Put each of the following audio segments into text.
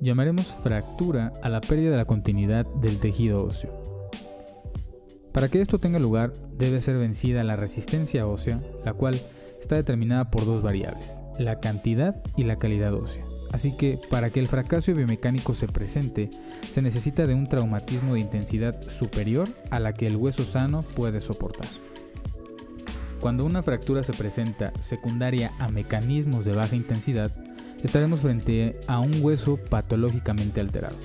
llamaremos fractura a la pérdida de la continuidad del tejido óseo. Para que esto tenga lugar, debe ser vencida la resistencia ósea, la cual está determinada por dos variables, la cantidad y la calidad ósea. Así que para que el fracaso biomecánico se presente, se necesita de un traumatismo de intensidad superior a la que el hueso sano puede soportar. Cuando una fractura se presenta secundaria a mecanismos de baja intensidad, estaremos frente a un hueso patológicamente alterado,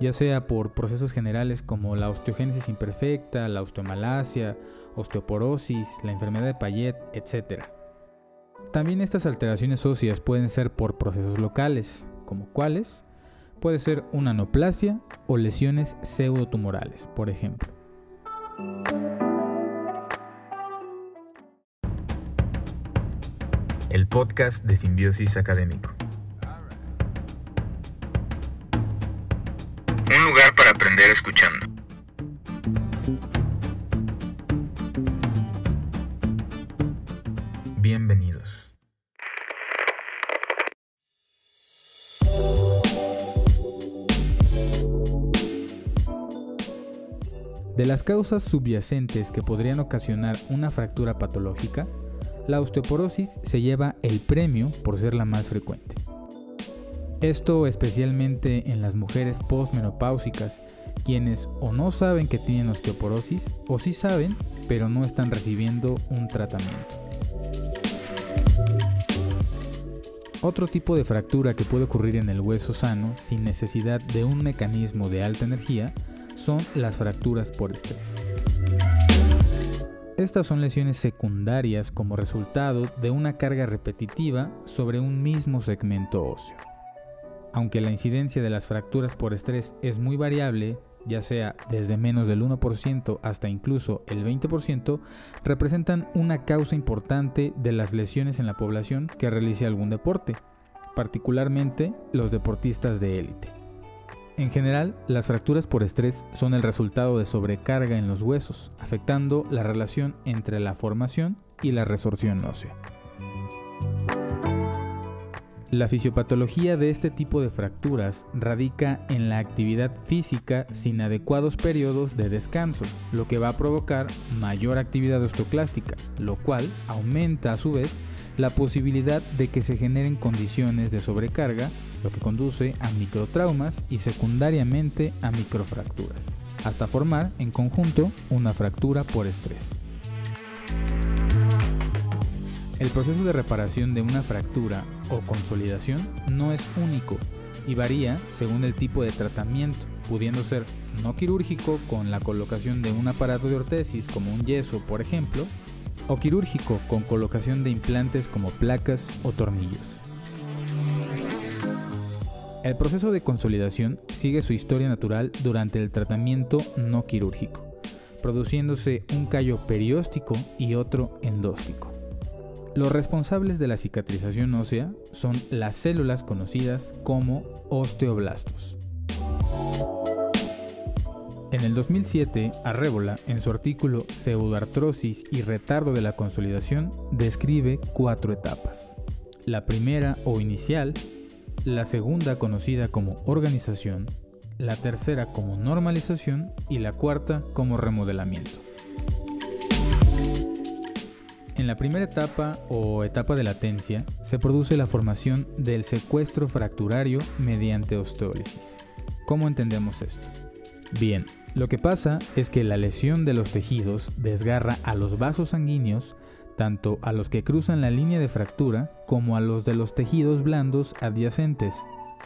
ya sea por procesos generales como la osteogénesis imperfecta, la osteomalacia, osteoporosis, la enfermedad de Payet, etc. También estas alteraciones óseas pueden ser por procesos locales, como cuáles puede ser una anoplasia o lesiones pseudotumorales, por ejemplo. El podcast de Simbiosis Académico. Escuchando. Bienvenidos. De las causas subyacentes que podrían ocasionar una fractura patológica, la osteoporosis se lleva el premio por ser la más frecuente. Esto especialmente en las mujeres postmenopáusicas, quienes o no saben que tienen osteoporosis o sí saben, pero no están recibiendo un tratamiento. Otro tipo de fractura que puede ocurrir en el hueso sano sin necesidad de un mecanismo de alta energía son las fracturas por estrés. Estas son lesiones secundarias como resultado de una carga repetitiva sobre un mismo segmento óseo. Aunque la incidencia de las fracturas por estrés es muy variable, ya sea desde menos del 1% hasta incluso el 20%, representan una causa importante de las lesiones en la población que realice algún deporte, particularmente los deportistas de élite. En general, las fracturas por estrés son el resultado de sobrecarga en los huesos, afectando la relación entre la formación y la resorción ósea. La fisiopatología de este tipo de fracturas radica en la actividad física sin adecuados periodos de descanso, lo que va a provocar mayor actividad osteoclástica, lo cual aumenta a su vez la posibilidad de que se generen condiciones de sobrecarga, lo que conduce a microtraumas y secundariamente a microfracturas, hasta formar en conjunto una fractura por estrés. El proceso de reparación de una fractura o consolidación no es único y varía según el tipo de tratamiento, pudiendo ser no quirúrgico con la colocación de un aparato de ortesis como un yeso, por ejemplo, o quirúrgico con colocación de implantes como placas o tornillos. El proceso de consolidación sigue su historia natural durante el tratamiento no quirúrgico, produciéndose un callo perióstico y otro endóstico. Los responsables de la cicatrización ósea son las células conocidas como osteoblastos. En el 2007, Arrébola, en su artículo Pseudoartrosis y retardo de la consolidación, describe cuatro etapas. La primera o inicial, la segunda conocida como organización, la tercera como normalización y la cuarta como remodelamiento. En la primera etapa o etapa de latencia se produce la formación del secuestro fracturario mediante osteólisis. ¿Cómo entendemos esto? Bien, lo que pasa es que la lesión de los tejidos desgarra a los vasos sanguíneos, tanto a los que cruzan la línea de fractura como a los de los tejidos blandos adyacentes.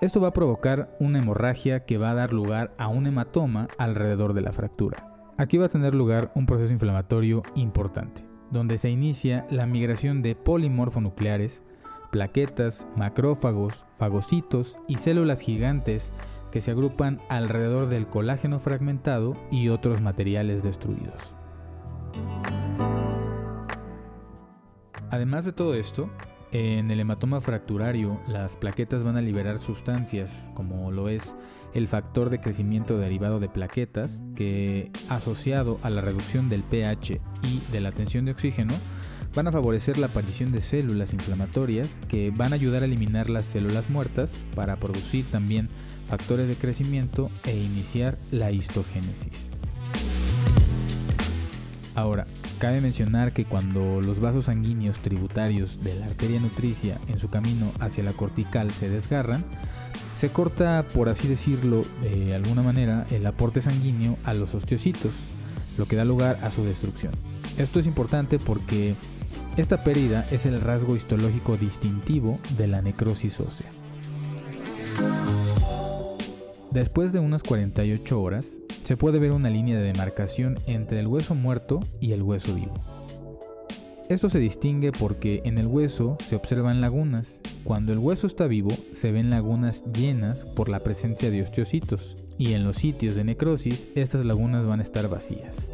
Esto va a provocar una hemorragia que va a dar lugar a un hematoma alrededor de la fractura. Aquí va a tener lugar un proceso inflamatorio importante donde se inicia la migración de polimorfonucleares, plaquetas, macrófagos, fagocitos y células gigantes que se agrupan alrededor del colágeno fragmentado y otros materiales destruidos. Además de todo esto, en el hematoma fracturario las plaquetas van a liberar sustancias como lo es el factor de crecimiento derivado de plaquetas, que asociado a la reducción del pH y de la tensión de oxígeno, van a favorecer la aparición de células inflamatorias que van a ayudar a eliminar las células muertas para producir también factores de crecimiento e iniciar la histogénesis. Ahora, cabe mencionar que cuando los vasos sanguíneos tributarios de la arteria nutricia en su camino hacia la cortical se desgarran, se corta, por así decirlo, de alguna manera, el aporte sanguíneo a los osteocitos, lo que da lugar a su destrucción. Esto es importante porque esta pérdida es el rasgo histológico distintivo de la necrosis ósea. Después de unas 48 horas, se puede ver una línea de demarcación entre el hueso muerto y el hueso vivo. Esto se distingue porque en el hueso se observan lagunas. Cuando el hueso está vivo, se ven lagunas llenas por la presencia de osteocitos, y en los sitios de necrosis, estas lagunas van a estar vacías.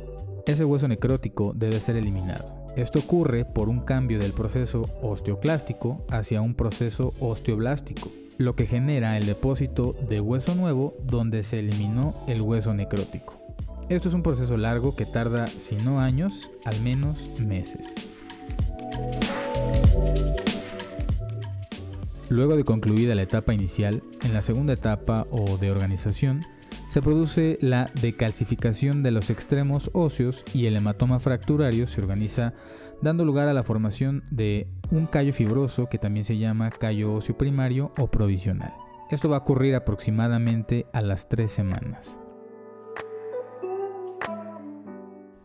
Ese hueso necrótico debe ser eliminado. Esto ocurre por un cambio del proceso osteoclástico hacia un proceso osteoblástico, lo que genera el depósito de hueso nuevo donde se eliminó el hueso necrótico. Esto es un proceso largo que tarda, si no años, al menos meses. Luego de concluida la etapa inicial, en la segunda etapa o de organización, se produce la decalcificación de los extremos óseos y el hematoma fracturario se organiza dando lugar a la formación de un callo fibroso que también se llama callo óseo primario o provisional. Esto va a ocurrir aproximadamente a las 3 semanas.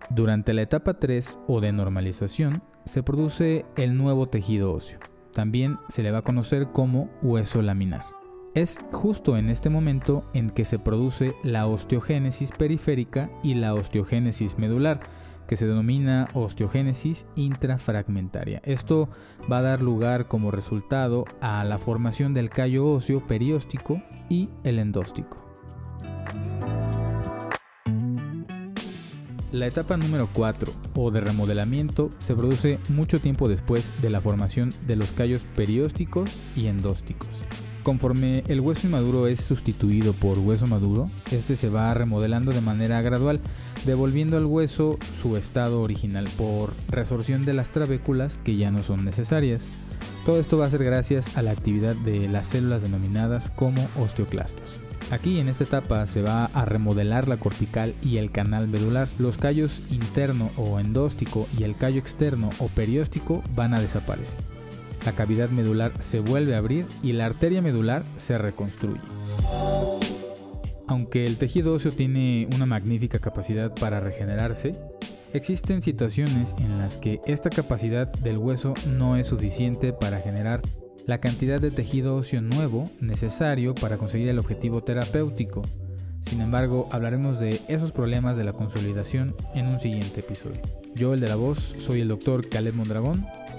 Durante la etapa 3 o de normalización se produce el nuevo tejido óseo. También se le va a conocer como hueso laminar. Es justo en este momento en que se produce la osteogénesis periférica y la osteogénesis medular, que se denomina osteogénesis intrafragmentaria. Esto va a dar lugar como resultado a la formación del callo óseo perióstico y el endóstico. La etapa número 4 o de remodelamiento se produce mucho tiempo después de la formación de los callos periósticos y endósticos. Conforme el hueso inmaduro es sustituido por hueso maduro, este se va remodelando de manera gradual, devolviendo al hueso su estado original por resorción de las trabéculas que ya no son necesarias. Todo esto va a ser gracias a la actividad de las células denominadas como osteoclastos. Aquí en esta etapa se va a remodelar la cortical y el canal medular. Los callos interno o endóstico y el callo externo o perióstico van a desaparecer la cavidad medular se vuelve a abrir y la arteria medular se reconstruye. Aunque el tejido óseo tiene una magnífica capacidad para regenerarse, existen situaciones en las que esta capacidad del hueso no es suficiente para generar la cantidad de tejido óseo nuevo necesario para conseguir el objetivo terapéutico. Sin embargo, hablaremos de esos problemas de la consolidación en un siguiente episodio. Yo, el de la voz, soy el doctor Caleb Mondragón